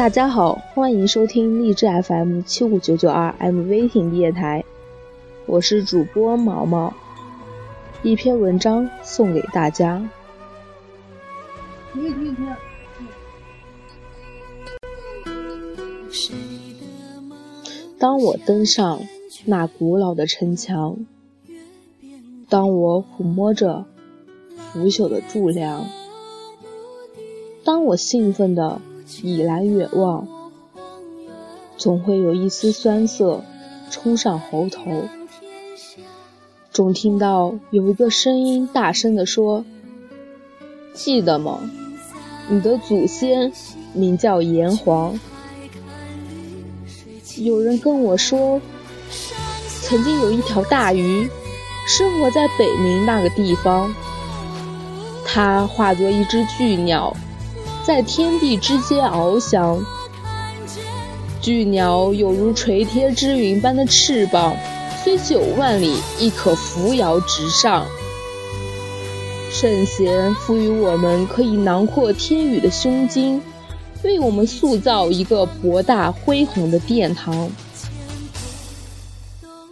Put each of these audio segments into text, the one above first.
大家好，欢迎收听励志 FM 七五九九二 MV 听电台，我是主播毛毛，一篇文章送给大家。当我登上那古老的城墙，当我抚摸着腐朽的柱梁，当我兴奋的倚栏远望，总会有一丝酸涩冲上喉头，总听到有一个声音大声地说：“记得吗？你的祖先名叫炎黄。”有人跟我说，曾经有一条大鱼生活在北冥那个地方，它化作一只巨鸟。在天地之间翱翔，巨鸟有如垂天之云般的翅膀，虽九万里亦可扶摇直上。圣贤赋予我们可以囊括天宇的胸襟，为我们塑造一个博大恢宏的殿堂。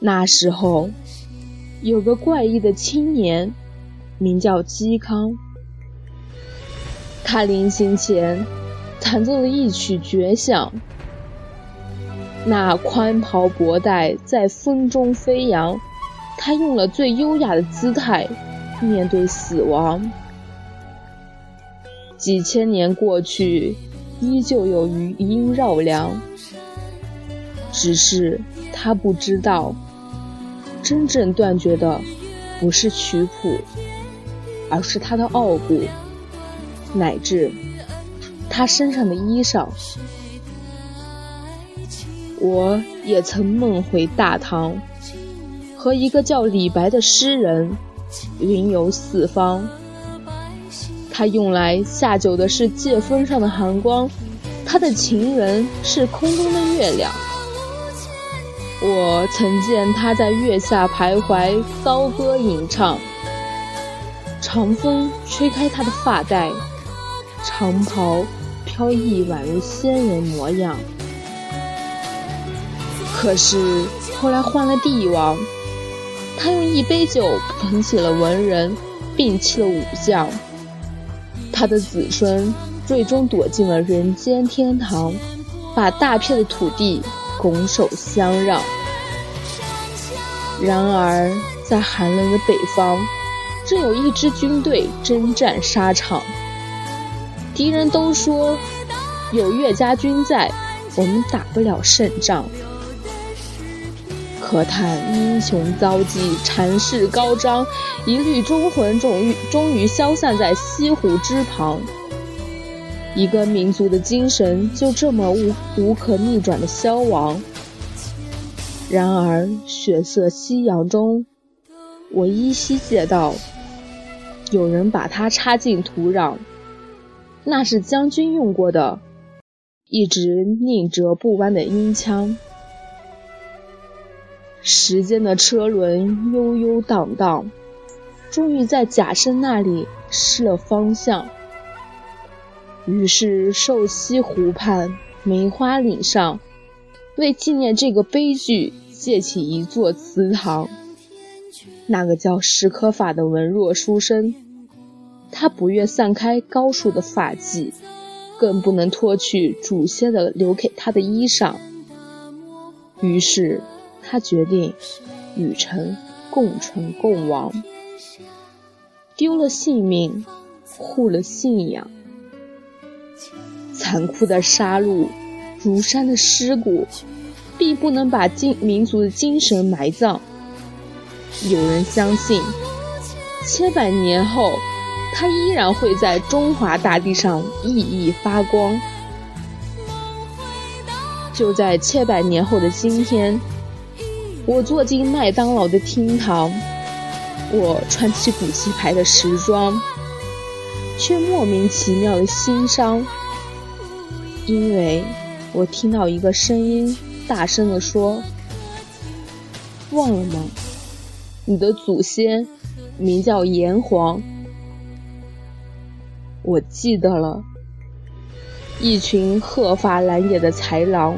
那时候，有个怪异的青年，名叫嵇康。他临行前弹奏了一曲绝响，那宽袍薄带在风中飞扬，他用了最优雅的姿态面对死亡。几千年过去，依旧有余音绕梁，只是他不知道，真正断绝的不是曲谱，而是他的傲骨。乃至他身上的衣裳，我也曾梦回大唐，和一个叫李白的诗人云游四方。他用来下酒的是借风上的寒光，他的情人是空中的月亮。我曾见他在月下徘徊，高歌吟唱，长风吹开他的发带。长袍飘逸，宛如仙人模样。可是后来换了帝王，他用一杯酒捧起了文人，摒弃了武将。他的子孙最终躲进了人间天堂，把大片的土地拱手相让。然而，在寒冷的北方，正有一支军队征战沙场。敌人都说有岳家军在，我们打不了胜仗。可叹英雄遭际，禅势高张，一缕忠魂终于终于消散在西湖之旁。一个民族的精神就这么无无可逆转的消亡。然而血色夕阳中，我依稀见到有人把它插进土壤。那是将军用过的，一直拧折不弯的鹰枪。时间的车轮悠悠荡荡，终于在贾生那里失了方向。于是瘦西湖畔梅花岭上，为纪念这个悲剧，建起一座祠堂。那个叫史可法的文弱书生。他不愿散开高树的发髻，更不能脱去祖先的留给他的衣裳。于是，他决定与臣共存共亡，丢了性命，护了信仰。残酷的杀戮，如山的尸骨，并不能把精民族的精神埋葬。有人相信，千百年后。它依然会在中华大地上熠熠发光。就在千百年后的今天，我坐进麦当劳的厅堂，我穿起古奇牌的时装，却莫名其妙的心伤，因为我听到一个声音大声地说：“忘了吗？你的祖先名叫炎黄。”我记得了，一群鹤发蓝眼的豺狼，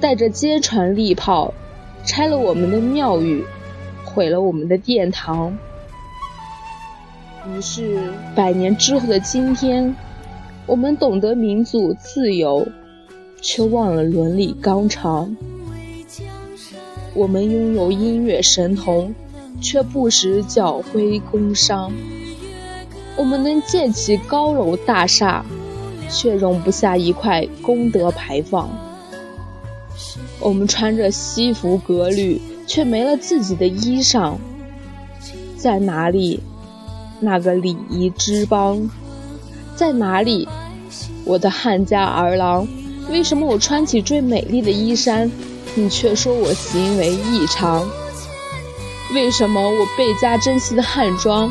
带着坚船利炮，拆了我们的庙宇，毁了我们的殿堂。于是，百年之后的今天，我们懂得民主自由，却忘了伦理纲常。我们拥有音乐神童，却不识教徽工商。我们能建起高楼大厦。却容不下一块功德牌坊。我们穿着西服革履，却没了自己的衣裳。在哪里，那个礼仪之邦？在哪里，我的汉家儿郎？为什么我穿起最美丽的衣衫，你却说我行为异常？为什么我倍加珍惜的汉装，